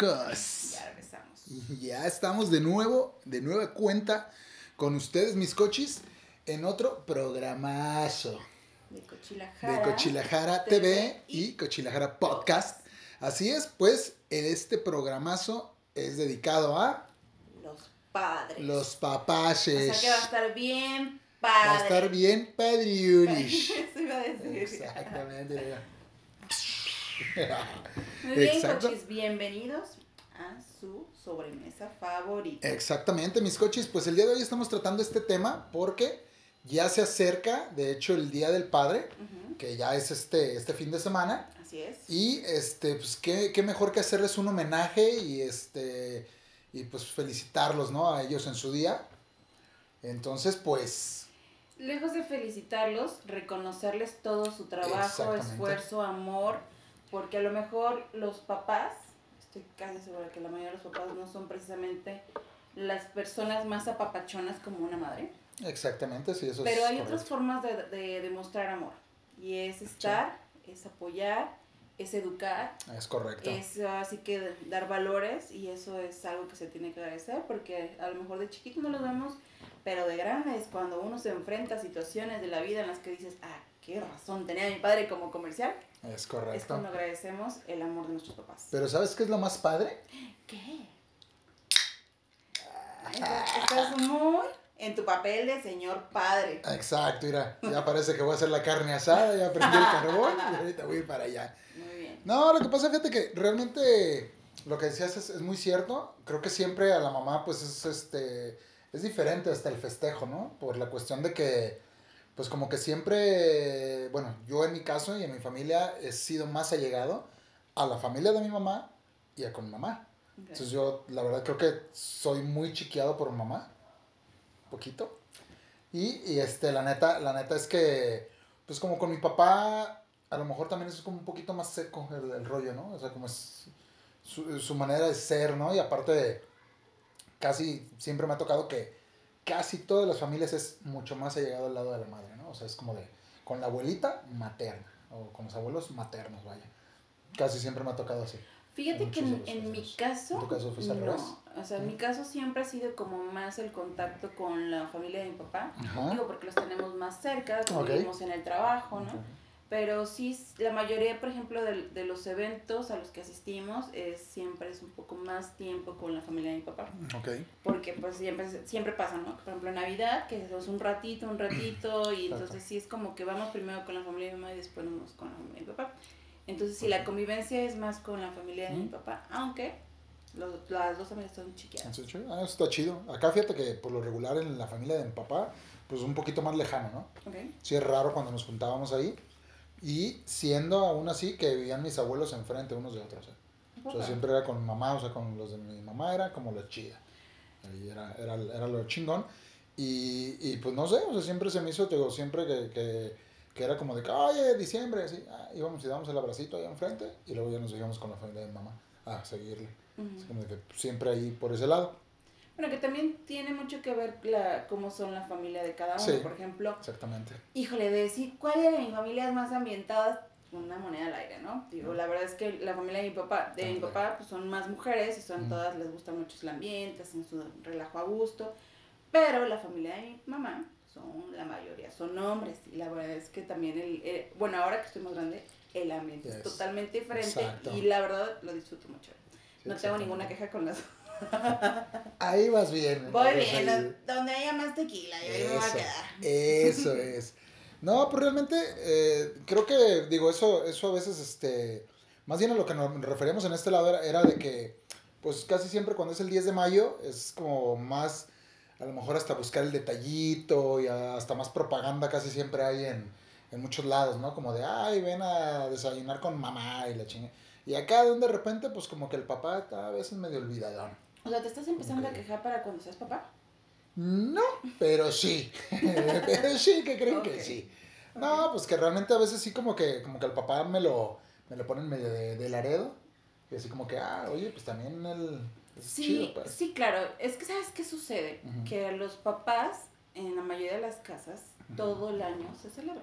Ya regresamos. Ya estamos de nuevo, de nueva cuenta con ustedes, mis cochis, en otro programazo De Cochilajara. de Cochilajara TV y Cochilajara Podcast. Así es, pues, en este programazo es dedicado a Los padres. los O papaches. sea que va a estar bien padre. Va a estar bien padriulish. Eso iba a decir. Exactamente. Muy bien, Exacto. cochis, bienvenidos a su sobremesa favorita. Exactamente, mis coches. Pues el día de hoy estamos tratando este tema porque ya se acerca, de hecho, el Día del Padre, que ya es este, este fin de semana. Así es. Y este, pues qué, qué mejor que hacerles un homenaje y este, y pues felicitarlos, ¿no? A ellos en su día. Entonces, pues, Lejos de felicitarlos, reconocerles todo su trabajo, esfuerzo, amor, porque a lo mejor los papás, estoy casi segura que la mayoría de los papás no son precisamente las personas más apapachonas como una madre, exactamente, sí, eso pero es hay otras formas de, de demostrar amor, y es estar, es apoyar, es educar, Es correcto. es así que dar valores, y eso es algo que se tiene que agradecer, porque a lo mejor de chiquito no lo vemos, pero de grandes, cuando uno se enfrenta a situaciones de la vida en las que dices, ah, qué razón tenía mi padre como comercial, Es es correcto. cuando agradecemos el amor de nuestros papás. Pero ¿sabes qué es lo más padre? ¿Qué? Estás- muy en tu papel de señor padre. Exacto, mira, ya parece que voy a hacer la carne asada, ya prendí el carbón y ahorita voy para allá. Muy bien. No, lo que pasa, fíjate que realmente lo que decías es, es muy cierto. Creo que siempre a la mamá, pues es este. Es diferente hasta el festejo, ¿no? Por la cuestión de que, pues como que siempre. Bueno, yo en mi caso y en mi familia he sido más allegado a la familia de mi mamá y a con mi mamá. Entonces yo, la verdad, creo que soy muy chiqueado por mamá. Poquito. Y, y, este, la neta, la neta es que, pues como con mi papá, a lo mejor también es como un poquito más seco el, el rollo, ¿no? O sea, como es su, su manera de ser, ¿no? Y aparte, casi siempre me ha tocado que casi todas las familias es mucho más allegado al lado de la madre, ¿no? O sea, es como de, con la abuelita materna, o con los abuelos maternos, vaya. Casi siempre me ha tocado así. Fíjate que en, en mi caso, ¿En tu caso fue no. O sea, en mi caso siempre ha sido como más el contacto con la familia de mi papá. Ajá. Digo, porque los tenemos más cerca, Ok. vivimos en el trabajo, ¿no? Pero sí, la mayoría, por ejemplo, de, de los eventos a los que asistimos, es, siempre es un poco más tiempo con la familia de mi papá. Ok. Porque pues siempre, siempre pasa, ¿no? Por ejemplo, Navidad, que es un ratito, un ratito, y Exacto. entonces sí es como que vamos primero con la familia de mi mamá y después vamos con la familia de mi papá. Entonces sí, la convivencia es más con la familia de mi Ujú. papá, aunque los- las dos familias son chiquitas. Ah, eso está chido. Acá fíjate que por lo regular en la familia de mi papá, pues un poquito más lejano, ¿no? ¿Ok? Sí es raro cuando nos juntábamos ahí. Y siendo aún así que vivían mis abuelos enfrente unos de otros. ¿eh? O sea, siempre era con mamá, o sea, con los de mi mamá era como lo chida. Era, era, era lo chingón. Y, y pues no sé, o sea, siempre se me hizo, te digo, siempre que, que, que era como de que, oye, diciembre, así, ah, íbamos y dábamos el abracito ahí enfrente y luego ya nos íbamos con la familia de mi mamá a seguirle. Ujú. Es como de que siempre ahí por ese lado. Bueno, que también tiene mucho que ver la, cómo son la familia de cada uno. Sí. Por ejemplo, Exactamente. híjole, de decir cuál de mi familia es más ambientada, una moneda al aire, ¿no? Digo, la verdad es que la familia de mi papá, de mi papá, pues son más mujeres y son todas, les gusta mucho el ambiente, hacen su relajo a gusto. Pero la familia de mi mamá son la mayoría, son hombres. Y la verdad es que también, el, eh, bueno, ahora que estoy más grande, el ambiente es Yes. totalmente diferente Exacto. y la verdad lo disfruto mucho. Sí, no tengo ninguna queja con las Ahí vas bien. Voy bien, ahí. donde haya más tequila, yo ahí me voy a quedar. eso es. No, pues realmente eh, creo que, digo, eso, eso a veces, este, más bien a lo que nos referíamos en este lado era, era de que, pues casi siempre cuando es el 10 de mayo es como más, a lo mejor hasta buscar el detallito y hasta más propaganda casi siempre hay en, en muchos lados, ¿no? Como de, ay, ven a desayunar con mamá y la chinga. Y acá de repente, pues como que el papá está a veces medio olvidadón. O sea, ¿te estás empezando a quejar para cuando seas papá? No, pero sí. pero sí, que creen que sí. No, pues que realmente a veces sí como que, como que el papá me lo, me lo pone en medio de, de laredo. Y así como que, ah, oye, pues también el... Sí, pues. sí, claro. Es que, ¿sabes qué sucede? Que los papás, en la mayoría de las casas, todo el año se celebra.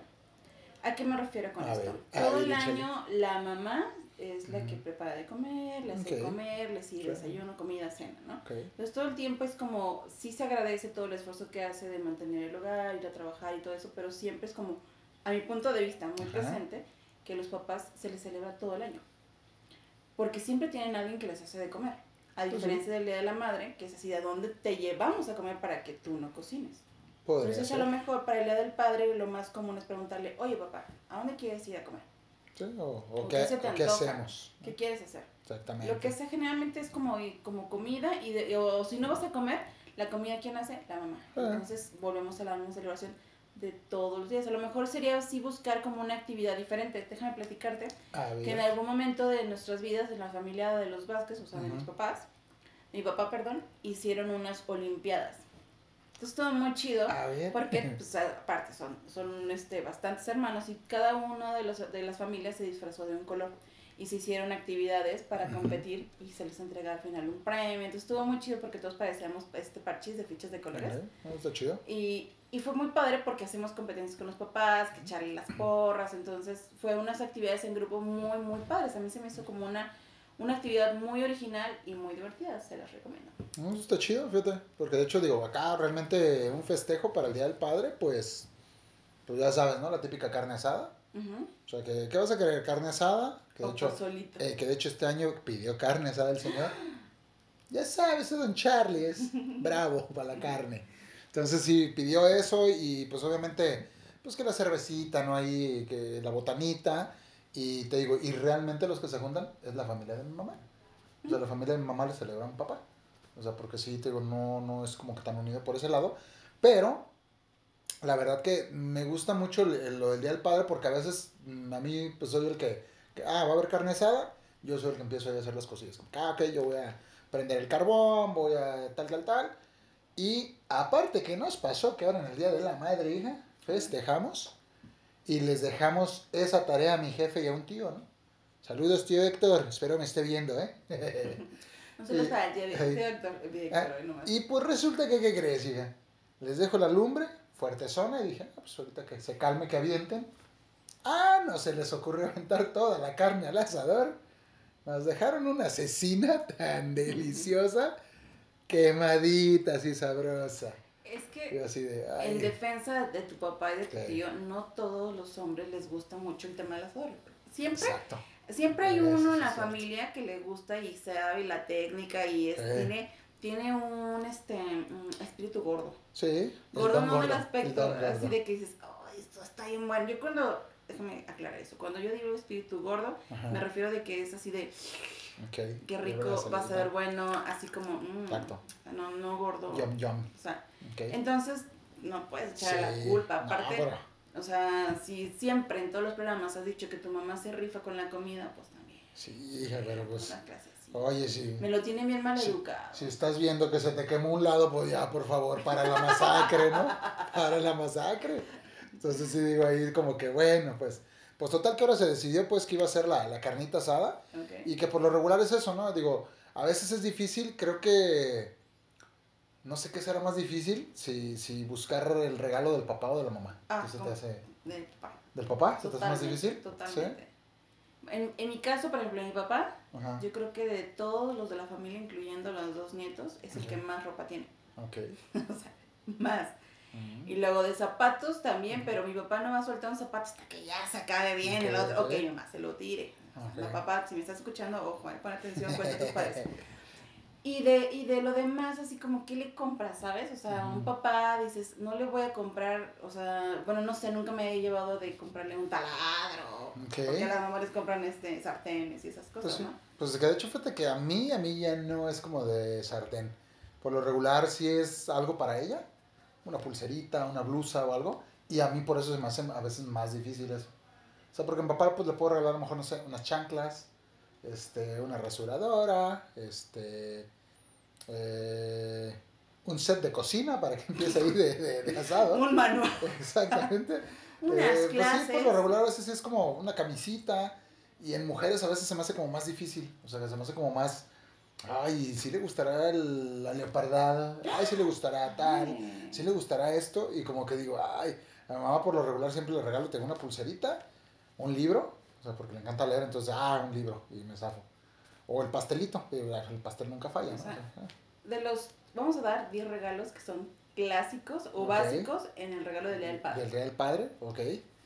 ¿A qué me refiero con esto? todo el año la mamá es la que prepara de comer, le hace comer, le sigue desayuno, comida, cena, ¿no? Entonces todo el tiempo es como, sí se agradece todo el esfuerzo que hace de mantener el hogar, ir a trabajar y todo eso, pero siempre es como, a mi punto de vista, muy presente, que los papás se les celebra todo el año. Porque siempre tienen a alguien que les hace de comer. A pues diferencia del Día de la Madre, que es así, ¿de dónde te llevamos a comer para que tú no cocines? Entonces a lo mejor para el Día del Padre lo más común es preguntarle, oye papá, ¿a dónde quieres ir a comer? O, qué, hacemos. ¿Qué quieres hacer? Exactamente. Lo que hace generalmente es como, como comida y o si no vas a comer, la comida ¿quién hace? La mamá. Ah. Entonces volvemos a la misma celebración de todos los días. A lo mejor sería así buscar como una actividad diferente. Déjame platicarte que en algún momento de nuestras vidas, en la familia de los Vázquez, o sea, de mis papás, mi papá, perdón, hicieron unas olimpiadas. Entonces todo muy chido. Porque, pues, aparte, son, son este, bastantes hermanos y cada uno de, los, de las familias se disfrazó de un color. Y se hicieron actividades para competir y se les entrega al final un premio. Entonces estuvo muy chido porque todos parecíamos este parches de fichas de colores. Está chido. Y, y fue muy padre porque hacemos competencias con los papás, que echarle las porras. Entonces fue unas actividades en grupo muy, muy padres. A mí se me hizo como una una actividad muy original y muy divertida, se las recomiendo. No, está chido, fíjate, porque de hecho digo, acá realmente un festejo para el Día del Padre, pues, pues ya sabes, ¿no? La típica carne asada. O sea, que, ¿qué vas a querer? ¿Carne asada? Que de, hecho, eh, que de hecho este año pidió carne asada el señor. ya sabes, es don Charlie, es bravo para la carne. Entonces sí, pidió eso y pues obviamente, pues que la cervecita, ¿no? Ahí, que la botanita. Y te digo, y realmente los que se juntan es la familia de mi mamá. O sea, la familia de mi mamá le celebra a mi papá. O sea, porque sí, te digo, no, no es como que tan unido por ese lado. Pero la verdad que me gusta mucho lo del Día del Padre porque a veces mm, a mí pues soy el que, ah, va a haber carne asada, yo soy el que empiezo a hacer las cosillas. Como ah, ok, yo voy a prender el carbón, voy a tal, tal, tal. Y aparte que nos pasó que ahora en el Día de la Madre, hija, festejamos y les dejamos esa tarea a mi jefe y a un tío, ¿no? Saludos, tío Héctor, espero me esté viendo, ¿eh? no se lo sabe, tío Héctor, ah, Y pues resulta que, ¿qué crees, hija? Les dejo la lumbre, fuerte zona, y dije, ah, pues ahorita que se calme, que avienten. Ah, no se les ocurrió aventar toda la carne al asador. Nos dejaron una asesina tan deliciosa, quemadita, así sabrosa. Es que en defensa de tu papá y de tu tío, no todos los hombres les gusta mucho el tema de las flores. Siempre, siempre hay uno en la familia que le gusta y sabe la técnica y tiene, tiene un este espíritu gordo. Sí. Gordo no del aspecto, así de que dices, oh, esto está bien bueno. Yo cuando, déjame aclarar eso, cuando yo digo espíritu gordo, me refiero de que es así de Okay. Qué rico, va a ser bueno, así como, mm, no, no gordo. Yum, yum. O sea, entonces no puedes echar la culpa. Aparte, o sea, si siempre en todos los programas has dicho que tu mamá se rifa con la comida, pues también. Sí, hija, pero pues. Oye, sí. Me lo tiene bien mal educado. Si estás viendo que se te quemó un lado, pues ya, por favor, para la masacre, ¿no? Para la masacre. Entonces sí digo ahí como que, bueno, pues pues total que ahora se decidió pues que iba a ser la, la carnita asada. Y que por lo regular es eso, ¿no? Digo, a veces es difícil, creo que... No sé qué será más difícil, si, si buscar el regalo del papá o de la mamá. Ah, ¿Qué se te hace? Del papá. ¿Del papá? ¿Se te hace más difícil? Totalmente. En, en, mi caso, por ejemplo, mi papá, yo creo que de todos los de la familia, incluyendo los dos nietos, es el que más ropa tiene. Ok. o sea, más. Y luego de zapatos también, pero mi papá no va a soltar un zapato hasta que ya se acabe bien el otro. Ok, mamá, se lo tire. La papá, si me estás escuchando, ojo, eh, pon atención, cuenta tus padres. Y de, y de lo demás, así como, ¿qué le compras, sabes? O sea, un papá, dices, no le voy a comprar, o sea, bueno, no sé, nunca me he llevado de comprarle un taladro. Porque las mamás les compran este, sartenes y esas cosas, pues, ¿no? Pues que de hecho, fíjate que a mí, a mí ya no es como de sartén. Por lo regular, si es algo para ella una pulserita, una blusa o algo, Y a mí por eso se me hace a veces más difícil eso. O sea, porque a mi papá pues le puedo regalar a lo mejor, no sé, unas chanclas, este, una rasuradora, este, eh, un set de cocina para que empiece ahí de, de, de asado. Un manual. Exactamente. Unas Eh, pues sí, clases. por lo regular a veces sí es como una camisita. Y en mujeres a veces se me hace como más difícil. O sea, que se me hace como más. Ay, sí le gustará el- la leopardada. Ay, sí le gustará tal. Ay. Sí le gustará esto. Y como que digo, ay, a mi mamá por lo regular siempre le regalo, tengo una pulserita, un libro. O sea, porque le encanta leer. Entonces, ah, un libro. Y me zafo. O el pastelito. y El pastel nunca falla. De los, vamos a dar 10 regalos que son clásicos o básicos en el regalo del Día del Padre. Del Día del Padre, ok.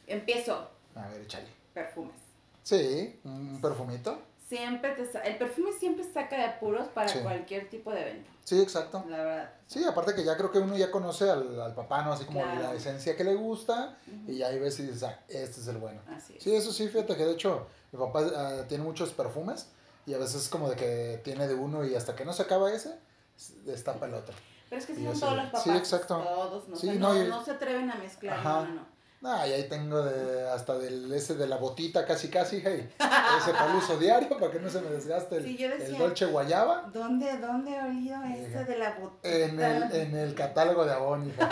Empiezo, A ver, échale. perfumes. Sí, un perfumito. Siempre te el perfume siempre saca de apuros para Sí. cualquier tipo de evento, Sí, exacto. la verdad. Sí, aparte que ya creo que uno ya conoce al, al papá, ¿no? Así como Claro. la esencia que le gusta y ya ahí ves y dices, ah, este es el bueno. Así es. Sí, eso sí, fíjate que de hecho mi papá ah, tiene muchos perfumes y a veces como de que tiene de uno y hasta que no se acaba ese, destapa el otro. Pero es que si son todos los papás. Sí, exacto. Todos, no, Sí, sé, no, no, y- no se atreven a mezclar, Ajá. no, no. Ah, y ahí tengo de, hasta del ese de la botita casi casi, hey, ese para el uso diario para que no se me desgaste el, Sí, yo decía- el Dolce Guayaba ¿Dónde, dónde he olido este de la botita? en el, en el catálogo de Avon, hija.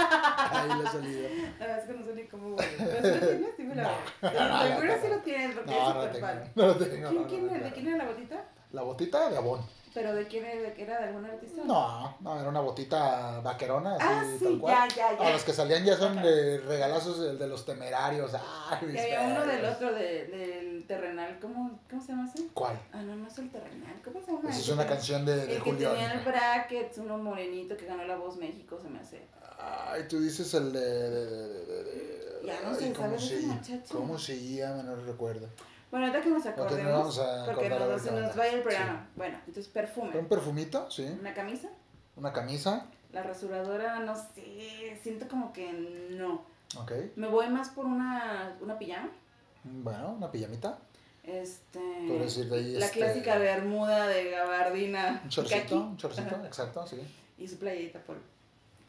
Ahí lo he salido. La verdad es que no sé ni cómo huele. ¿Pero sí tienes? No. veo. Seguro sí lo tienes porque No, es no súper. No. ¿Quién, no, quién no, era- ¿De quién era la botita? La botita de Avon. ¿Pero de quién era? ¿De qué era? ¿De algún artista? No, no, era una botita vaquerona, así Ah, tal sí, cual. ya, ya, A ya. los que salían ya son de regalazos el de los temerarios. Ay, mis había uno del otro, de, del terrenal. ¿Cómo, ¿Cómo se llama ese? ¿Cuál? Ah, no, no es el terrenal. ¿Cómo se llama? Esa es ese? una canción de, de El que Julián. tenía el bracket, uno morenito que ganó la voz México, se me hace. Ay, tú dices el de. de, de, de, de- de- Ya no sé, ¿cómo ¿sabes se, ese? ¿Cómo se llama? No recuerdo. Bueno, ahorita que nos acordemos, a porque nos, se nos va el programa. Bueno, entonces perfume. ¿Un perfumito? Sí. Una camisa. Una camisa. La rasuradora, no sé, siento como que no. Ok. Me voy más por una, una pijama. Bueno, una pijamita. Este. Decir ahí. La este, clásica bermuda de gabardina. Un chorcito, un chorcito, exacto, sí. Y su playita por.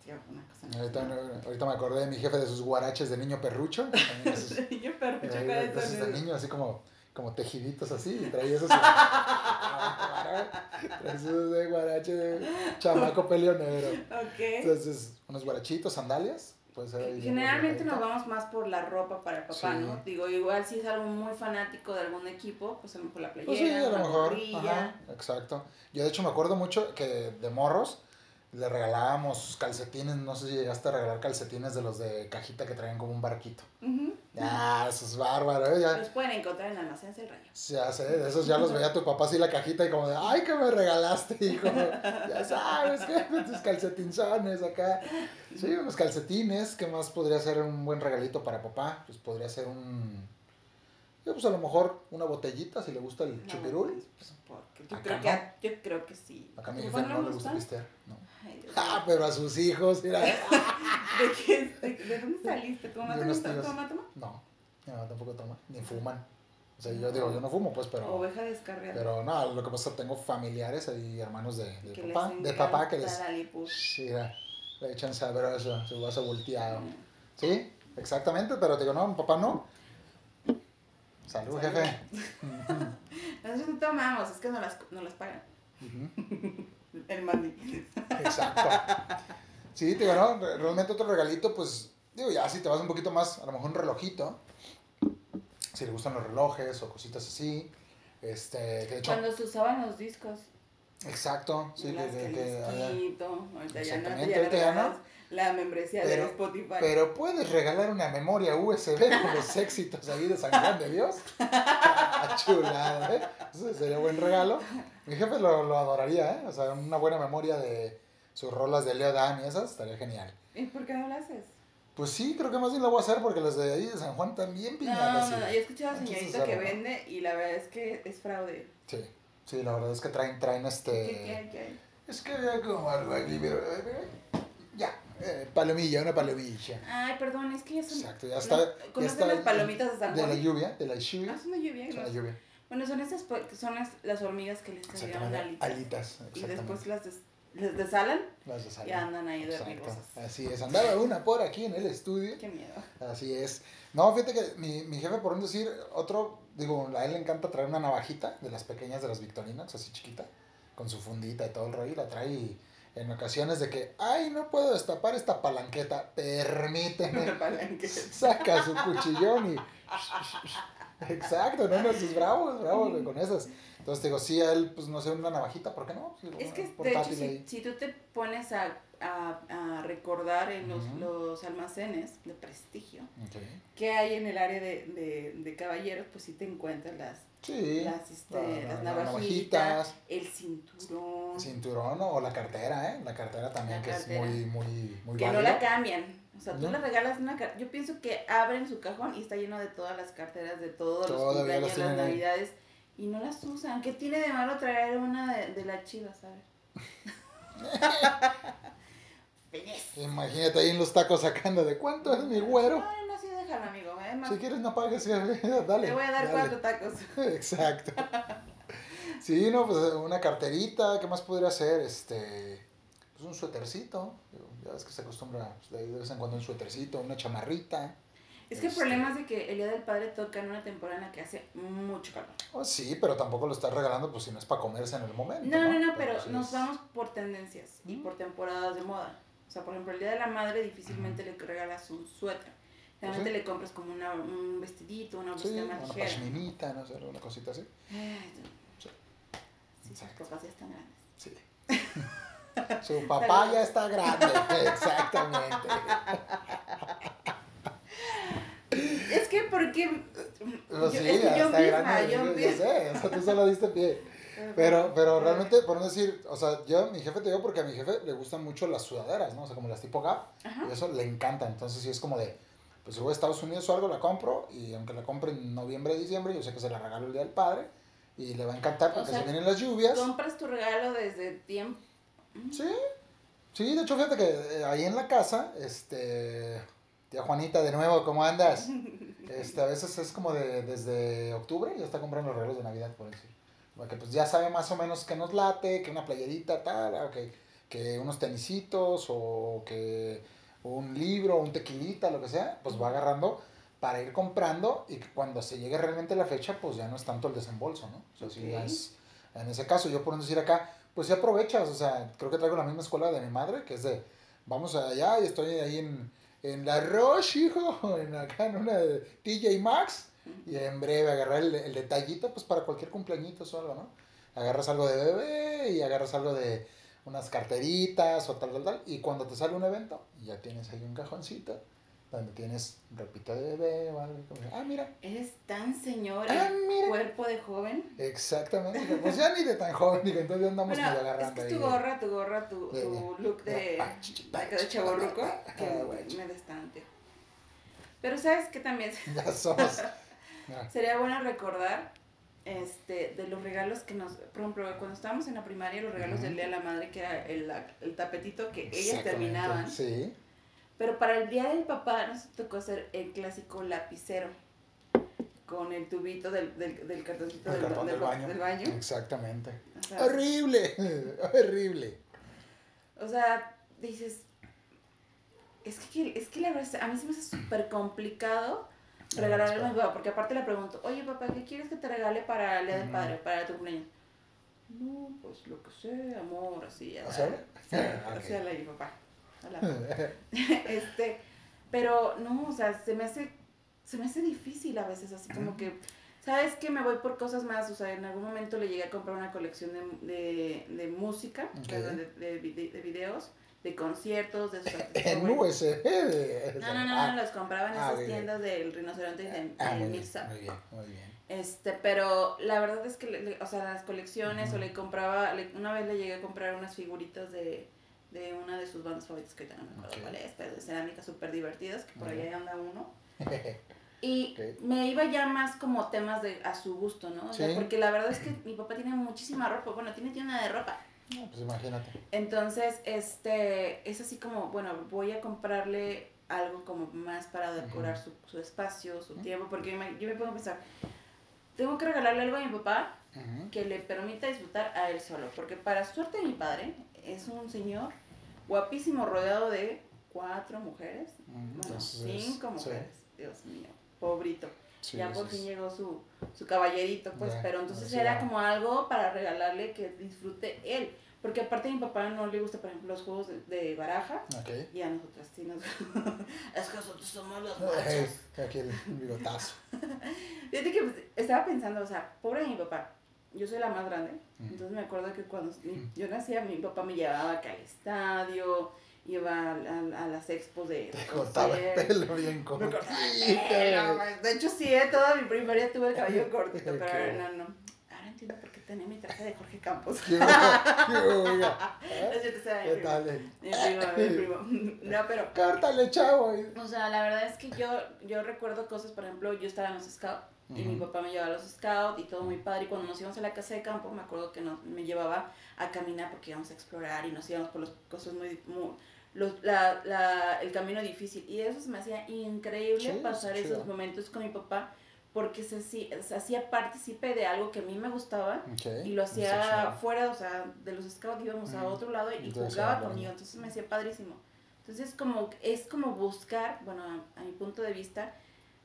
Sí, una cosa. no. Ahorita, ahorita me acordé de mi jefe de sus guaraches de niño perrucho. esos- Yo perrucho Eh, de esos eso. de niño, así como, como tejiditos así, y traía esos. traía esos de guarache de chamaco peleonero. Entonces, unos guarachitos, sandalias. Bien Generalmente nos vamos más por la ropa para el papá, Sí. ¿no? Digo, igual si es algo muy fanático de algún equipo, pues a lo mejor la playera, Pues sí, a lo mejor. Ajá, exacto. Yo, de hecho, me acuerdo mucho que de morros le regalábamos calcetines. No sé si llegaste a regalar calcetines de los de cajita que traían como un barquito. Ujú. Ah, eso es bárbaro, ¿eh? Ya, Los pueden encontrar en Almacenes El Rayo. Ya sé, de esos ya los veía tu papá así la cajita y como de, ay, que me regalaste, hijo. Ya sabes, que tus calcetinzones acá. Sí, unos calcetines, ¿qué más podría ser un buen regalito para papá? Pues podría ser un, yo, pues a lo mejor una botellita si le gusta el No, chupirul. pues, porque yo, Acá creo no. que, yo creo que sí. Acá a mi ¿Tu jefe no le le gusta pistear, ¿no? Ah, pero a sus hijos, mira. ¿De, qué, de, de dónde saliste? ¿Tu mamá? ¿Tu tíos. mamá toma? No, mi mamá tampoco toma, ni fuman. O sea, yo digo, yo no fumo, pues, pero... Oveja descarriada. Pero no, lo que pasa es que tengo familiares ahí, hermanos de, papá, de papá que les... Sí, le echan sabroso, su vaso volteado. Sí, exactamente, pero te digo, no, mi papá no. Salud, Salud. jefe. Nosotros no tomamos, es que no las, no las pagan. Ujú, El mandi. Exacto. Sí, te digo, no, Re- realmente otro regalito, pues, digo, ya si te vas un poquito más, a lo mejor un relojito, si le gustan los relojes o cositas así, este, de hecho, Cuando se usaban los discos. exacto, sí, las que, que que ahorita ya no, ya ahorita ya no. la membresía Pero- de Spotify. Pero puedes regalar una memoria USB con los éxitos ahí de San Juan de Dios. Chulada, ¿eh? Ese sería buen regalo. Mi jefe lo, lo adoraría, ¿eh? O sea, una buena memoria de sus rolas de Leo Dan y esas estaría genial. ¿Y por qué no lo haces? Pues sí, creo que más bien lo voy a hacer porque los de ahí de San Juan también No, piñatas. no, sí. no, yo he escuchado a señorita que ¿no? vende y la verdad es que es fraude. Sí, sí, la verdad es que traen, traen ¿Qué, este... qué hay, qué hay? Es que había como algo aquí, pero... eh, palomilla, una palomilla. Ay, perdón, es que ya son... Exacto, ya está. ¿No? ya ¿Conoces está las palomitas de San De la Juan? lluvia, de la lluvia. Ah, son de lluvia. de ¿no? la lluvia. Bueno, son estas, son las, las hormigas que les salieron alitas. Alitas, Y después las des- les desalan Las de y andan ahí de rigosas. Así es, andaba una por aquí en el estudio. Qué miedo. Así es. No, fíjate que mi, mi jefe, por un decir, otro, digo, a él le encanta traer una navajita de las pequeñas de las victorinas, así chiquita, con su fundita y todo el rollo, y la trae y en ocasiones de que, ay, no puedo destapar esta palanqueta, permíteme. Saca su cuchillón y... Exacto, no, no, es bravo, es bravo güey, con esas. Entonces te digo, sí, a él, pues no sé, una navajita, ¿por qué no? Es que, de hecho, si, si tú te pones a, a, a recordar en los, los almacenes de prestigio Ok. que hay en el área de, de, de caballeros, pues sí te encuentras las, Sí, las, este, la- las la- navajitas, navajitas. el cinturón, cinturón o la cartera, ¿eh? La cartera también La que cartera. es muy, muy, muy que no la cambian. O sea, tú No. le regalas una cartera. Yo pienso que abren su cajón y está lleno de todas las carteras de todos los Todavía las cumpleaños, las navidades. Y no las usan. ¿Qué tiene de malo traer una de, de la chiva, sabes? Feliz. Imagínate ahí en los tacos sacando de cuánto es mi güero. No, no, sí, déjalo, amigo. Es más, Si quieres no pagues, dale. te voy a dar dale. cuatro tacos. Exacto. Sí, no, pues una carterita, ¿qué más podría ser? Este, pues un suétercito. Ya ves que se acostumbra pues, de vez en cuando un suétercito, una chamarrita. Es que el Este. problema es de que el Día del Padre toca en una temporada en la que hace mucho calor. Oh, sí, pero tampoco lo estás regalando pues si no es para comerse en el momento. No, no, no, pero sí nos es- vamos por tendencias y por temporadas de moda. O sea, por ejemplo, el Día de la Madre difícilmente le regalas un suéter. Realmente sí. le compras como una, un vestidito, una Sí, blusita una más ligera. pashminita, no sé, alguna cosita así. Ay, Sí. Sí, sus Exacto. papás ya están grandes. Sí. Su papá ya está grande, exactamente. Es que porque Pues Yo- sí, es que ya yo está misma, grande, yo yo, yo sé, o sea, tú solo diste pie. Pero, pero realmente, por no decir, o sea, yo, mi jefe te digo porque a mi jefe le gustan mucho las sudaderas, ¿no? O sea, como las tipo Gap, Ajá. y eso le encanta. Entonces, sí es como de, pues si voy a Estados Unidos o algo, la compro, y aunque la compre en noviembre, diciembre, yo sé que se la regalo el día del padre, y le va a encantar O porque sea, se vienen las lluvias. compras tu regalo desde tiempo. Sí, sí, de hecho, fíjate que eh, ahí en la casa, este, tía Juanita, de nuevo, ¿cómo andas? Este, a veces es como de, desde octubre, ya está comprando los regalos de Navidad, por decir. Porque pues ya sabe más o menos que nos late, que una playerita, tal, o que, que unos tenisitos, o que un libro, un tequilita, lo que sea, pues va agarrando para ir comprando y que cuando se llegue realmente la fecha, pues ya no es tanto el desembolso, ¿no? O sea, sí Ok. es- en ese caso, yo por decir acá, pues sí aprovechas, o sea, creo que traigo la misma escuela de mi madre, que es de, vamos allá y estoy ahí en, en la Roche, hijo, en acá en una de TJ Maxx, y en breve agarrar el, el detallito, pues para cualquier cumpleañito o algo, ¿no? Agarras algo de bebé y agarras algo de unas carteritas o tal, tal, tal, y cuando te sale un evento, ya tienes ahí un cajoncito donde tienes ropita de bebé o algo. Ah, mira, Eres tan señor, Ah, mira. cuerpo de joven. exactamente. Pues ya ni de tan joven, digo, entonces andamos Bueno, es agarrando que es ahí. tu gorra, tu gorra, tu, tu look de, de, que Ah, bueno. me destante. Pero sabes que también Ya somos. Sería bueno recordar este, de los regalos que nos, por ejemplo, cuando estábamos en la primaria, los regalos Ujú. del Día de la Madre, que era el, el tapetito que ellas terminaban. Sí. Pero para el Día del Papá nos tocó hacer el clásico lapicero con el tubito del, del, del cartoncito El del, cartón del- del baño. del baño. Exactamente. O sea, Horrible. Horrible. O sea, dices, es que, es que la verdad, a mí se me hace súper complicado regalarle a mi papá, porque aparte le pregunto, oye papá, ¿qué quieres que te regale para el Día del. Padre, para tu cumpleaños? No, pues lo que sea, amor, así, ya. Ok. así habla mi papá. Este, pero no, o sea, se me hace, se me hace difícil a veces, así como que, ¿sabes qué? Me voy por cosas más, o sea, en algún momento le llegué a comprar una colección de, de, de música, de, de, vide- de videos, de conciertos, de sus En. USB. No, no, no, Ah, no, los compraba en Ah, esas tiendas del rinoceronte y de, ah, muy bien, muy bien, muy bien. Este, pero la verdad es que, le- o sea, las colecciones, o le compraba, le- una vez le llegué a comprar unas figuritas de, de una de sus bandas favoritas, que ahorita no me acuerdo cuál es, pero de cerámica súper divertidas, que por Ujú. ahí anda uno. Y me iba ya más como temas de a su gusto, ¿no? O sea, Sí. porque la verdad es que mi papá tiene muchísima ropa, bueno, tiene tienda de ropa. No, pues imagínate. Entonces, este, es así como, bueno, voy a comprarle algo como más para decorar su, su espacio, su tiempo, porque me- yo me pongo a pensar, tengo que regalarle algo a mi papá que le permita disfrutar a él solo. Porque para suerte de mi padre, es un señor guapísimo rodeado de cuatro mujeres. Ujú, Bueno, cinco sí, mujeres. Dios mío, pobrito. sí, ya sí, por sí. fin llegó su, su caballerito, pues. Ya, pero entonces sí era ya. como algo para regalarle que disfrute él. Porque aparte a mi papá no le gusta, por ejemplo, los juegos de, de baraja. Ok. Y a nosotras sí nos... es que nosotros somos los machos. aquí el bigotazo. Fíjate que pues, estaba pensando, o sea, pobre de mi papá. Yo soy la más grande. Entonces me acuerdo que cuando yo nacía, mi papá me llevaba acá al estadio, iba a, a- a las expos de... Te cortaba el pelo bien cortito. De hecho, sí, eh, toda mi primaria tuve el cabello cortito, pero ahora no, no. Ahora entiendo por qué tenía mi traje de Jorge Campos. Qué qué bueno. Es cierto, ese era mi ¿Qué primo. tal? Mi primo, mi primo. No, pero Córtale, chavo. o sea, la verdad es que yo, yo recuerdo cosas, por ejemplo, yo estaba en los scouts y mi papá me llevaba a los scouts y todo muy padre. Y cuando nos íbamos a la casa de campo, me acuerdo que nos, me llevaba a caminar porque íbamos a explorar y nos íbamos por las cosas muy... muy los, la, la, el camino difícil. Y eso se me hacía increíble Sí, pasar está esos chido. momentos con mi papá porque se, se hacía partícipe de algo que a mí me gustaba Ok, y lo hacía chido. fuera, o sea, de los scouts íbamos a Mm. otro lado y Entonces, jugaba bueno. conmigo, entonces me hacía padrísimo. Entonces como es como buscar, bueno, a, a mi punto de vista,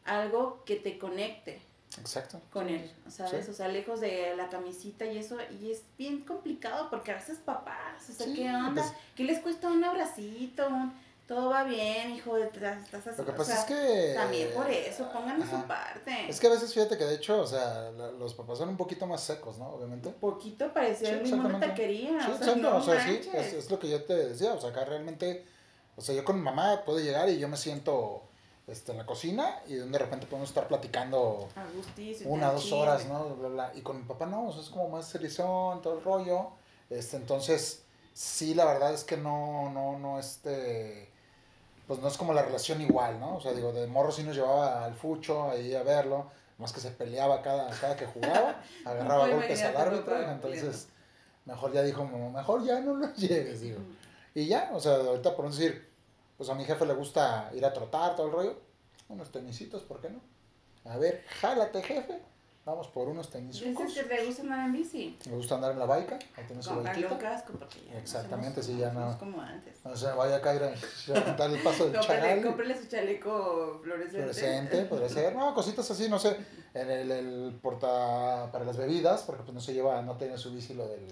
algo que te conecte Exacto. con él, ¿sabes? Sí. O sea, lejos de la camisita y eso, y es bien complicado porque a veces papás, o sea, Sí, ¿qué onda? pues- ¿Qué les cuesta un abracito? Un, todo va bien, hijo, estás, estás Lo que o pasa sea, es que. También por eso, pongan de su Ajá. parte. Es que a veces fíjate que de hecho, o sea, la- los papás son un poquito más secos, ¿no? Obviamente. Poquito parecía Sí, el exactamente. taquería. Sí, o sea, no o sea, sí, es, es lo que yo te decía, o sea, acá realmente, o sea, yo con mamá puedo llegar y yo me siento este, en la cocina y de repente podemos estar platicando Agustísimo, una, dos horas, ¿no? Bla, bla. Y con mi papá no, o sea, es como más serizón, todo el rollo, este, entonces, sí, la verdad es que no, no, no, este, pues no es como la relación igual, ¿no? O sea, digo, de morro sí nos llevaba al fucho ahí a verlo, más que se peleaba cada, cada que jugaba, agarraba golpes al árbitro, entonces mejor ya dijo, "Mamá, mejor ya no lo lleves, digo. Y ya, o sea, ahorita por decir, pues a mi jefe le gusta ir a trotar, todo el rollo, unos tenisitos, ¿por qué no? A ver, jálate, jefe, vamos por unos tenisucos. Dices que te gusta andar en bici. Me gusta andar en la baica, ahí tiene su baikita. casco porque ya Exactamente, sí, ya no como antes. No se vaya a caer a, contar el paso del Cómprale, charal. cómprale su chaleco fluorescente. Fluorescente, podría ser. No, cositas así, no sé. En el, el porta para las bebidas, porque pues no se lleva, no tiene su bici lo del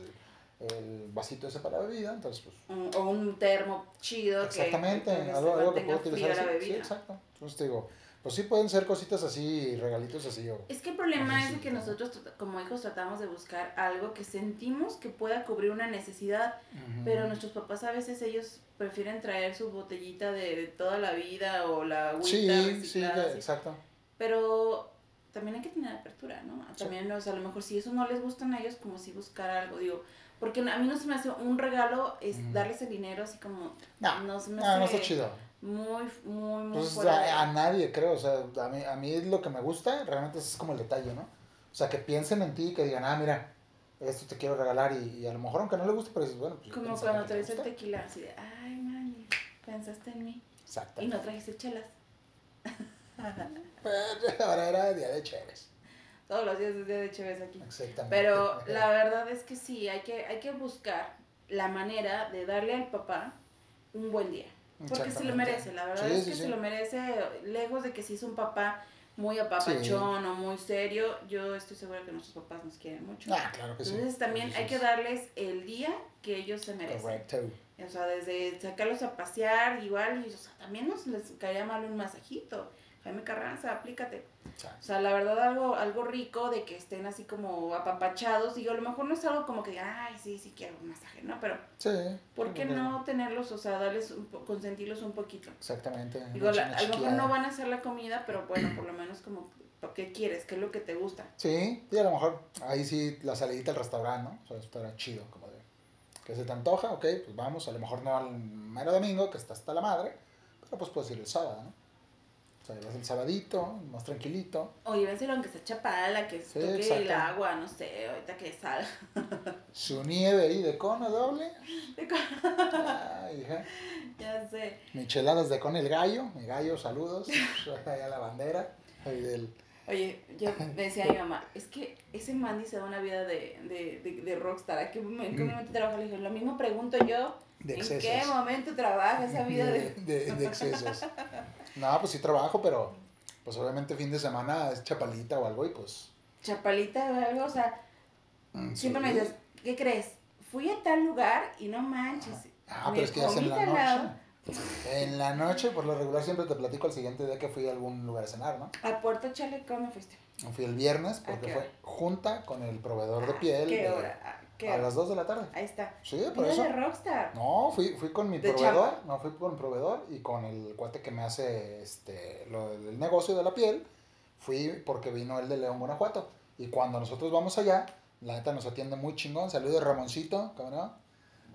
el vasito ese para bebida, entonces pues. O un termo chido Exactamente, que, que algo, algo que puedo utilizar la así. Sí, exacto. Entonces te digo, pues sí pueden ser cositas así, regalitos así. O, Es que el problema es que nosotros como hijos tratamos de buscar algo que sentimos que pueda cubrir una necesidad, pero nuestros papás a veces ellos prefieren traer su botellita de, de toda la vida o la agüita Sí, sí, exacto. Pero también hay que tener apertura, ¿no? También, o sea, a lo mejor si eso no les gusta a ellos, como si buscar algo, digo, porque a mí no se me hace un regalo es Ujú. darles el dinero así como, No, no se me no, no hace está chido. muy, muy, muy Pues a, a nadie creo, o sea, a mí, a mí lo que me gusta realmente es como el detalle, ¿no? O sea, que piensen en ti y que digan, ah, mira, esto te quiero regalar y, y a lo mejor aunque no le guste, pero dices, bueno, pues Como cuando que te traes el tequila, así de, ay, mami, pensaste en mí Exacto. y no trajiste chelas. Pues, ahora era día de chéveres. Todos los días es día de Chévez aquí. Exactamente. Pero la verdad es que sí, hay que, hay que buscar la manera de darle al papá un buen día. Porque se lo merece, la verdad Sí, es que sí. se lo merece, lejos de que si es un papá muy apapachón o muy serio, yo estoy segura que nuestros papás nos quieren mucho. Ah, claro que sí. Entonces también hay que darles el día que ellos se merecen. Correcto. O sea, desde sacarlos a pasear, igual, y, o sea, también nos les caería mal un masajito. Jaime Carranza, aplícate. O sea, O sea, la verdad, algo, algo rico de que estén así como apapachados. Y a lo mejor no es algo como que digan, ay, sí, sí quiero un masaje, ¿no? Pero, Sí. ¿por qué no tenerlos, o sea, darles, un po- consentirlos un poquito? Exactamente. Digo, la- a lo mejor no van a hacer la comida, pero bueno, por lo menos como, ¿qué quieres? ¿Qué es lo que te gusta? Sí, y a lo mejor ahí sí la salidita al restaurante, ¿no? O sea, estará chido, como de, que se te antoja, ok, pues vamos, a lo mejor no al mero domingo, que está hasta la madre, pero pues puedes ir el sábado, ¿no? O sea, vas el sabadito, más tranquilito. O llévenselo aunque sea chapala, que Sí, toque el agua, no sé, ahorita que salga. Su nieve ahí de cono doble. Ay, hija. ya sé. Micheladas de con el gallo, mi gallo, saludos. Ahí a la bandera. Del, Oye, yo me decía a mi mamá, es que ese Mandy se da una vida de, de, de, de rockstar. ¿A qué, en qué Mm. momento trabaja? Le dije, lo mismo pregunto yo. De ¿En excesos. qué momento trabaja esa vida de...? de, de excesos. No, pues sí trabajo, pero pues obviamente fin de semana es chapalita o algo y pues... Chapalita o algo? O sea, mm, siempre me dices, ¿qué crees? Fui a tal lugar y no manches. Ah, me pero es que ya es en la lado. noche. En la noche, por lo regular, siempre te platico el siguiente día que fui a algún lugar a cenar, ¿no? A Puerto Chale, ¿cómo fuiste? Fui el viernes ¿A porque fue junta con el proveedor de Ah, piel. ¿Qué de- hora? ¿Qué A hora? las 2 de la tarde. Ahí está. Sí, por eso. de rockstar. No, fui, fui con mi De proveedor, chamba. no fui con mi proveedor y con el cuate que me hace este lo del negocio de la piel. Fui porque vino el de León, Guanajuato. Y cuando nosotros vamos allá, la neta nos atiende muy chingón. Saludos Ramoncito, cabrón.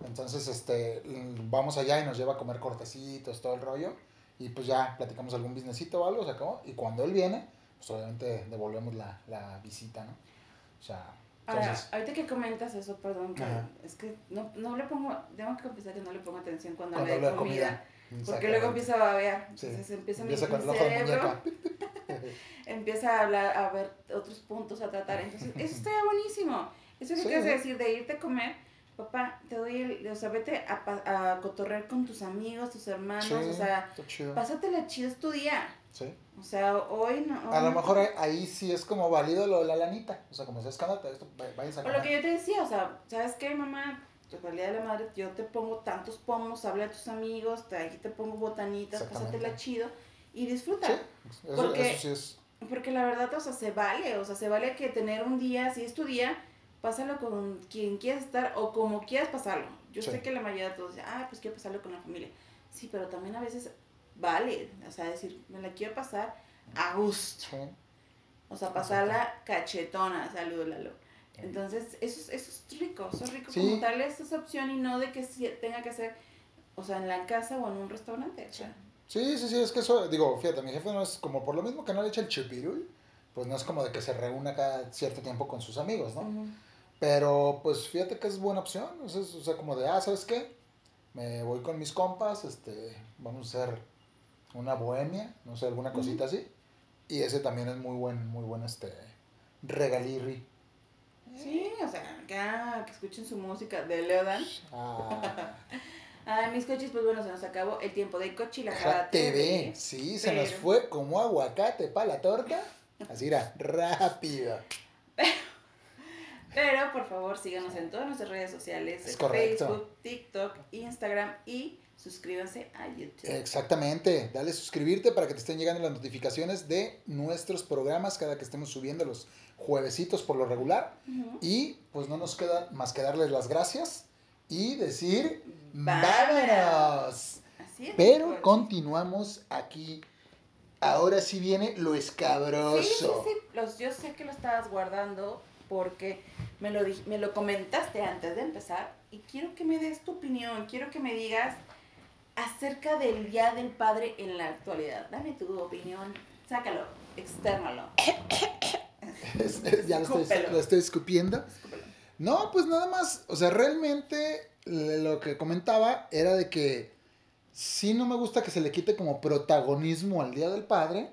Entonces, este, vamos allá y nos lleva a comer cortecitos, todo el rollo. Y pues ya platicamos algún businessito o algo, se acabó. Y cuando él viene, pues obviamente devolvemos la, la visita, ¿no? O sea, Ahora, entonces, ahorita que comentas eso, perdón, que es que no, no le pongo, tengo que confesar que no le pongo atención cuando, cuando hablo de comida, comida. porque luego empieza a babear, Sí. entonces empieza, mi- Empieza con mi, el ojo de cerebro, empieza a hablar, a ver otros puntos a tratar, entonces eso está buenísimo, eso que Sí. quieres decir de irte a comer, papá, te doy el, o sea, vete a, a cotorrear con tus amigos, tus hermanos, Sí, o sea, pásatela chido, es tu día, Sí. o sea, hoy no. A lo hoy- mejor ahí- sí es como válido lo de la lanita. O sea, como se escándalo, esto, váyanse a O lo que yo te decía, o sea, ¿sabes qué, mamá? Por el día de la madre, yo te pongo tantos pomos, habla a tus amigos, te, aquí te pongo botanitas, pásatela chido y disfruta. Sí, eso, Porque- eso sí es. Porque la verdad, o sea, se vale, o sea, se vale que tener un día, si es tu día, pásalo con quien quieras estar o como quieras pasarlo. Yo Sí. sé que la mayoría de todos dicen, ah, pues quiero pasarlo con la familia. Sí, pero también a veces vale, o sea, decir, me la quiero pasar a gusto. Sí. O sea, pasarla cachetona, saludos Lalo. Entonces, eso, es- eso es rico, eso es rico Sí. como darles esa opción y no de que tenga que ser, o sea, en la casa o en un restaurante. Sea, Sí, sí, sí, es que eso, digo, fíjate, mi jefe no es como por lo mismo que no le echa el chipirul, pues no es como de que se reúna cada cierto tiempo con sus amigos, ¿no? Pero pues fíjate que es buena opción, o sea, es- o sea, como de, ah, ¿sabes qué? Me voy con mis compas, este, vamos a hacer una bohemia, no sé, alguna cosita así. Y ese también es muy buen, muy buen, este, regalirri. Sí, o sea, acá que escuchen su música de Leodan. Ah, Ah, mis coches, pues bueno, se nos acabó el tiempo de coche y la jala TV, sí, se nos fue como aguacate para la torta. Así era, rápido. Pero por favor síganos en todas nuestras redes sociales, Es. Facebook, TikTok, Instagram y suscríbanse a YouTube. Exactamente, dale suscribirte para que te estén llegando las notificaciones de nuestros programas cada que estemos subiendo los juevesitos por lo regular. Ujú. Y pues no nos queda más que darles las gracias y decir Vámonos. Así es. Pero continuamos aquí. Ahora sí viene lo escabroso. Sí, sí, sí. Los, yo sé que lo estabas guardando porque me lo, me lo comentaste antes de empezar y quiero que me des tu opinión, quiero que me digas acerca del Día del Padre en la actualidad. Dame tu opinión, sácalo, externalo. Es- es- ya lo estoy, lo estoy escupiendo. Escúpelo. No, pues nada más, o sea, realmente lo que comentaba era de que sí no me gusta que se le quite como protagonismo al Día del Padre,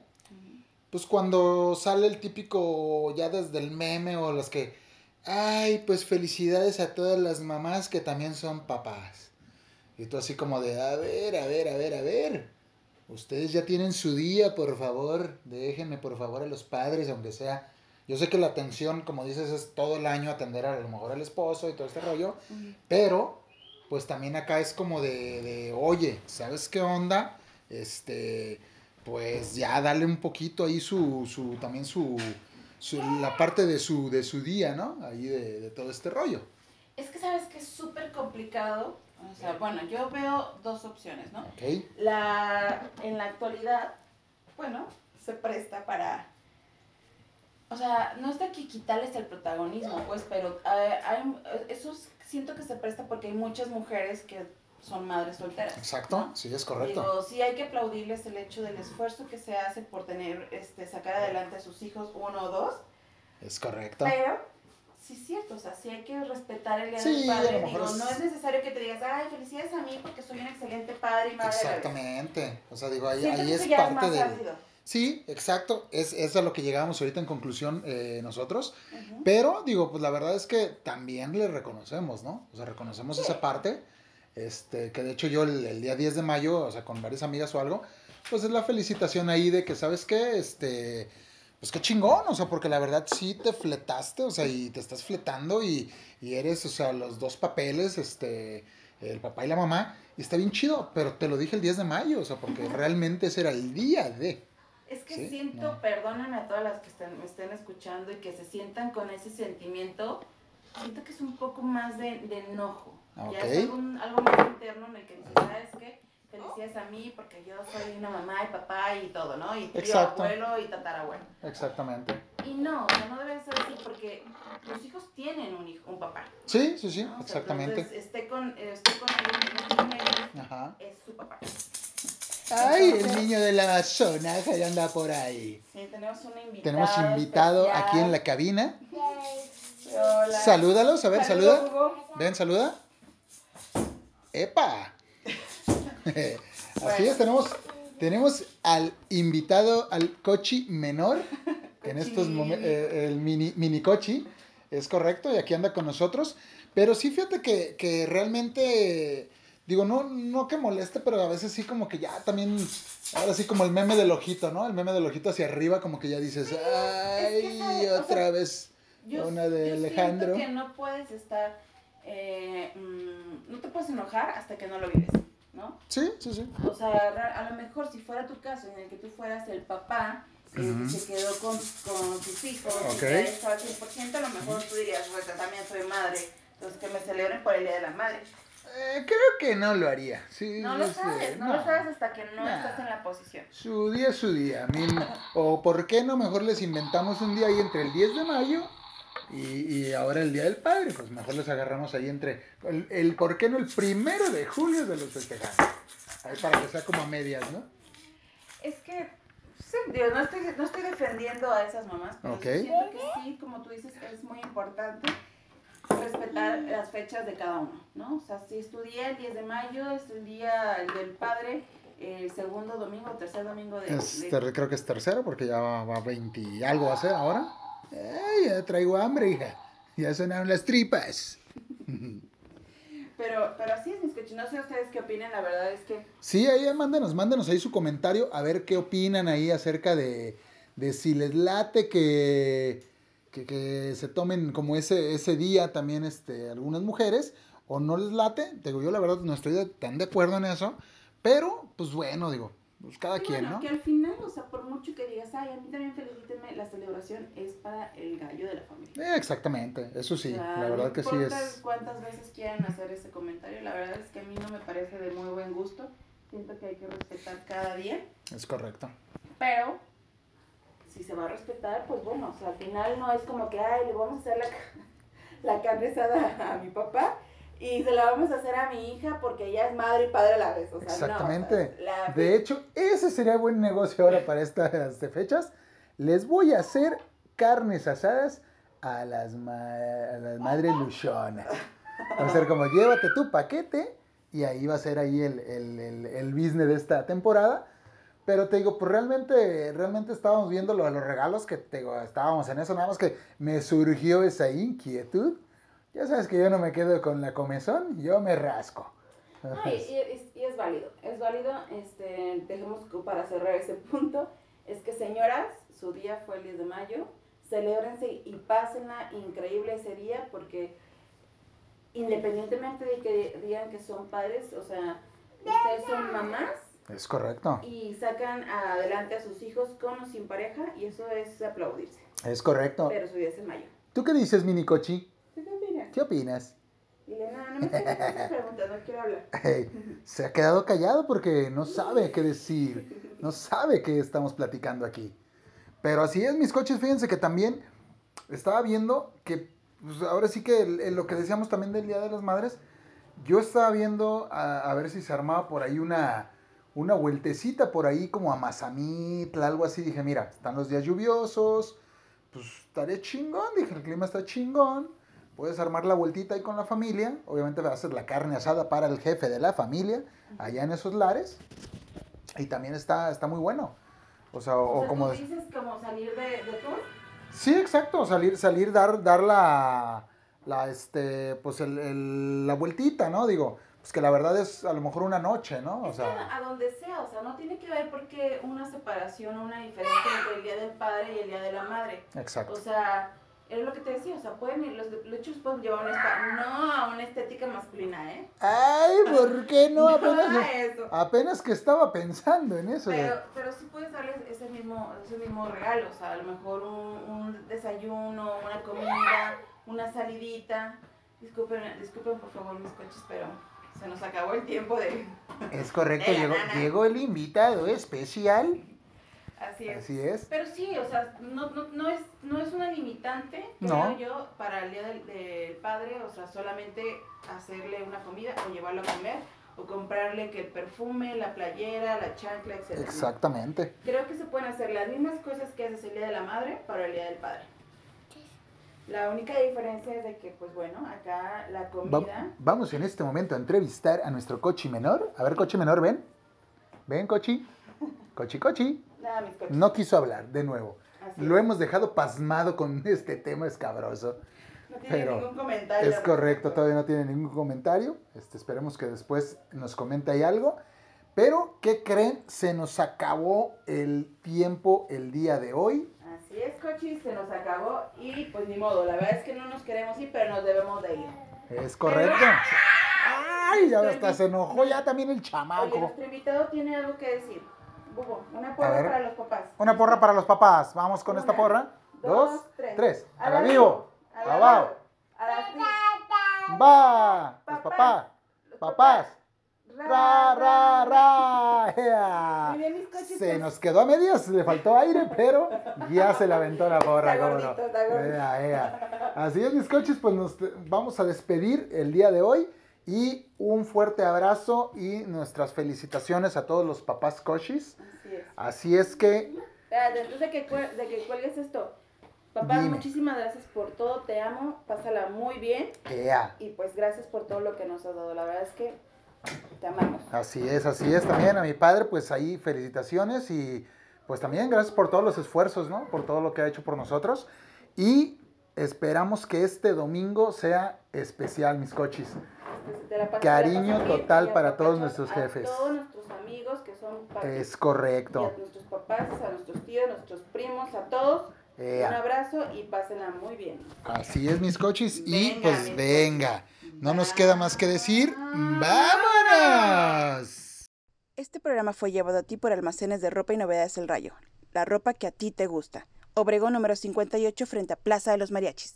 pues cuando sale el típico ya desde el meme o los que, ay, pues felicidades a todas las mamás que también son papás. Y tú así como de, a ver, a ver, a ver, a ver. Ustedes ya tienen su día, por favor, déjenme por favor a los padres, aunque sea... Yo sé que la atención, como dices, es todo el año atender a lo mejor al esposo y todo este rollo, pero, pues también acá es como de, de, oye, ¿sabes qué onda? Este, pues ya dale un poquito ahí su, su también su, su- la parte de su, de su día, ¿no? Ahí de, de todo este rollo. Es que sabes que es súper complicado. O sea, bueno, yo veo dos opciones, ¿no? ¿Ok? La, en la actualidad, bueno, se presta para... O sea, no es de que quitarles el protagonismo, pues, pero eh, hay, eso es- siento que se presta porque hay muchas mujeres que son madres solteras. Exacto, ¿no? sí, es correcto. Digo, sí hay que aplaudirles el hecho del esfuerzo que se hace por tener, este, sacar adelante a sus hijos, uno o dos, Es correcto. pero sí es cierto, o sea, sí hay que respetar el día Sí, del padre. Digo, es- no es necesario que te digas, ay, felicidades a mí porque soy un excelente padre y madre. a la vez". Exactamente. O sea, digo, ahí, Siento ahí que es parte de... Sí, exacto. Es, es a lo que llegábamos ahorita en conclusión eh, nosotros. Pero, digo, pues la verdad es que también le reconocemos, ¿no? O sea, reconocemos esa parte. Este, que de hecho yo el, el día 10 de mayo, o sea, con varias amigas o algo, pues es la felicitación ahí de que, ¿sabes qué? Este, pues qué chingón, o sea, porque la verdad sí te fletaste, o sea, y te estás fletando y, y eres, o sea, los dos papeles, este, el papá y la mamá, y está bien chido, pero te lo dije el 10 de mayo, o sea, porque realmente ese era el día de. Es que Sí, siento, no. perdónenme a todas las que estén, me estén escuchando y que se sientan con ese sentimiento, siento que es un poco más de, de enojo. Ah, Ya es algo, algo más interno en el que dices, ¿sabes qué? Felicidades a mí porque yo soy una mamá y papá y todo, ¿no? Y tío, Exacto. abuelo y tatarabuelo. Exactamente. Y no, o sea, no debe ser así porque los hijos tienen un hijo, un papá. Sí, sí, sí, ¿no? O sea, exactamente. entonces, esté con, eh, esté con Ajá. es su papá. Ay, el niño del Amazonas que anda por ahí. Sí, tenemos un invitado. Tenemos invitado especial. aquí en la cabina. Hola. Salúdalos, a ver, Saludos, saluda. Hugo. Ven, saluda. ¡Epa! Así Bueno. es, tenemos, tenemos al invitado, al cochi menor, en estos momentos, el mini, mini cochi, es correcto, y aquí anda con nosotros. Pero sí, fíjate que, que realmente, digo, no, no que moleste, pero a veces sí como que ya también, ahora sí como el meme del ojito, ¿no? El meme del ojito hacia arriba, como que ya dices, ay, otra sea, vez. Yo, Una de yo Alejandro. que no puedes estar, eh, mm, no te puedes enojar hasta que no lo vives, ¿no? Sí, sí, sí. O sea, a lo mejor si fuera tu caso en el que tú fueras el papá que se quedó con, con sus hijos Ok. y estaba al 100%, a lo mejor tú dirías, pues también soy madre, entonces que me celebren por el Día de la Madre. Eh, creo que no lo haría. Sí, No lo sabes, no, no. lo sabes hasta que no Nah. estás en la posición. Su día es su día. A mí no- o por qué no, mejor les inventamos un día ahí entre el 10 de mayo y, y ahora el Día del Padre. Pues mejor les agarramos ahí entre el, el por qué no el primero de julio de los festejados. Ahí para que sea como a medias, ¿no? Es que, sí, digo, no estoy, no estoy defendiendo a esas mamás, pero Ok. sí siento que sí, como tú dices, es muy importante respetar las fechas de cada uno, ¿no? O sea, si es tu día, el 10 de mayo, es el día del padre, el segundo domingo, tercer domingo de... De- creo que es tercero porque ya va, va 20 y algo va a ser ahora. Ya traigo hambre, hija. Ya sonaron las tripas. pero, pero así es, mis coches. No sé ustedes qué opinan, la verdad es que... Sí, ahí mándenos, mándenos ahí su comentario a ver qué opinan ahí acerca de, de si les late que, que, que se tomen como ese, ese día también este, algunas mujeres o no les late. Digo, yo la verdad no estoy tan de acuerdo en eso, pero pues bueno, digo, pues cada quien, ¿no? que al final, o sea, por mucho que digas, ay, a mí también felicítenme, la celebración es para el gallo de la familia. Eh, exactamente, eso sí, O sea, la verdad no que sí importa es... cuántas veces quieran hacer ese comentario, la verdad es que a mí no me parece de muy buen gusto. Siento que hay que respetar cada día, Es correcto. pero si se va a respetar, pues bueno, o sea, al final no es como que, ay, le vamos a hacer la, la carne asada a mi papá y se la vamos a hacer a mi hija porque ella es madre y padre a la vez. O sea, Exactamente. No, o sea, la- De hecho, ese sería buen negocio ahora para estas este, fechas. Les voy a hacer carnes asadas a las, ma- a las madres luchonas. Va a ser como, llévate tu paquete y ahí va a ser ahí el, el, el, el business de esta temporada. Pero te digo, pues realmente, realmente estábamos viendo lo de los regalos, que te digo, estábamos en eso, nada más que me surgió esa inquietud. Ya sabes que yo no me quedo con la comezón, yo me rasco. No, y, y es, y es válido, es válido, este, dejemos para cerrar ese punto, es que señoras, su día fue el 10 de mayo, celébrense y pásenla increíble ese día porque independientemente de que digan que son padres, o sea, ustedes son mamás Es correcto. y sacan adelante a sus hijos con o sin pareja y eso es aplaudirse, Es correcto. pero su día es en mayo. ¿Tú qué dices, Minicochi? ¿Tú qué opinas? Dile, no, no me preguntas, no quiero hablar. Se ha quedado callado porque no sabe qué decir, no sabe qué estamos platicando aquí. Pero así es, mis coches, fíjense que también estaba viendo que, pues, ahora sí que el- el- lo que decíamos también del Día de las Madres, yo estaba viendo a, a ver si se armaba por ahí una, una vueltecita por ahí como a Mazamitla, algo así. Dije, mira, están los días lluviosos, pues estaré chingón, dije, el clima está chingón. Puedes armar la vueltita ahí con la familia. Obviamente va a ser la carne asada para el jefe de la familia, allá en esos lares. Y también está, está muy bueno. O sea, o, O sea, como... ¿tú dices como salir de, de tour? Sí, exacto, salir, salir, dar, dar la, la, este, pues el, el- la vueltita, ¿no? Digo, pues que la verdad es a lo mejor una noche, ¿no? O Es sea, a donde sea, o sea, no tiene que ver porque una separación una diferencia entre el día del padre y el día de la madre. exacto. O sea, es lo que te decía, o sea, pueden ir, los luchos pueden llevar una no a una estética masculina, ¿eh? Ay, ¿por qué no? Apenas, a eso. apenas que estaba pensando en eso. Pero, pero sí puedes darles ese mismo, ese mismo regalo, o sea, a lo mejor un, un desayuno, una comida, una salidita. Disculpen, disculpen por favor mis coches, pero se nos acabó el tiempo de... Es correcto, de llegó, llegó el invitado especial. Así es. Así es. Pero sí, o sea, no, no, no, es, no es una limitante, creo No. yo, para el día del, del padre, o sea, solamente hacerle una comida o llevarlo a comer o comprarle que el perfume, la playera, la chancla, etc. Exactamente. Creo que se pueden hacer las mismas cosas que haces el día de la madre para el día del padre. La única diferencia es de que, pues bueno, acá la Va- comida... vamos en este momento a entrevistar a nuestro cochi menor. A ver, cochi menor, ven. Ven, cochi. Cochi, cochi. Nada, mis coches. No quiso hablar, de nuevo. Así Lo es. hemos dejado pasmado con este tema escabroso. No tiene pero ningún comentario. Es correcto, todavía no tiene ningún comentario. Este, esperemos que después nos comente ahí algo. Pero, ¿qué creen? Se nos acabó el tiempo el día de hoy. Así es, Cochi, se nos acabó y pues ni modo, la verdad es que no nos queremos ir, pero nos debemos de ir. Es correcto. Ay, ya hasta se enojó ya también el Oye, chamaco. nuestro invitado tiene algo que decir. Una porra para los papás. Una porra para los papás. Vamos con esta porra. dos, Dos, tres. tres. A la vivo. A la Abajo. A la Va. Los Papás. Los Papás. Ra, ra, ra. Coches. Se nos quedó a medias, le faltó aire, pero ya se la aventó la porra, cómo no. Así es, mis coches, pues nos vamos a despedir el día de hoy y un fuerte abrazo y nuestras felicitaciones a todos los papás cochis. Así es. Así es que, antes de que, de que cuelgues esto. Papá, Dime. muchísimas gracias por todo, te amo, pásala muy bien ea. y pues gracias por todo lo que nos has dado. La verdad es que te amamos. Así es, así es también a mi padre, pues ahí felicitaciones y pues también gracias por todos los esfuerzos, ¿no? Por todo lo que ha hecho por nosotros y esperamos que este domingo sea especial, mis cochis. Te la pasas- Cariño te la pasas bien total y para todos nuestros a jefes. todos nuestros amigos que son parte- Es y correcto. a nuestros papás, a nuestros tíos, a nuestros primos, a todos. Ea. Un abrazo y pásenla muy bien. Así es, mis cochis. Y pues venga, no nos queda más que decir. ¡Vámonos! Este programa fue llevado a ti por Almacenes de Ropa y Novedades El Rayo. La ropa que a ti te gusta. Obregón número 58 frente a Plaza de los Mariachis.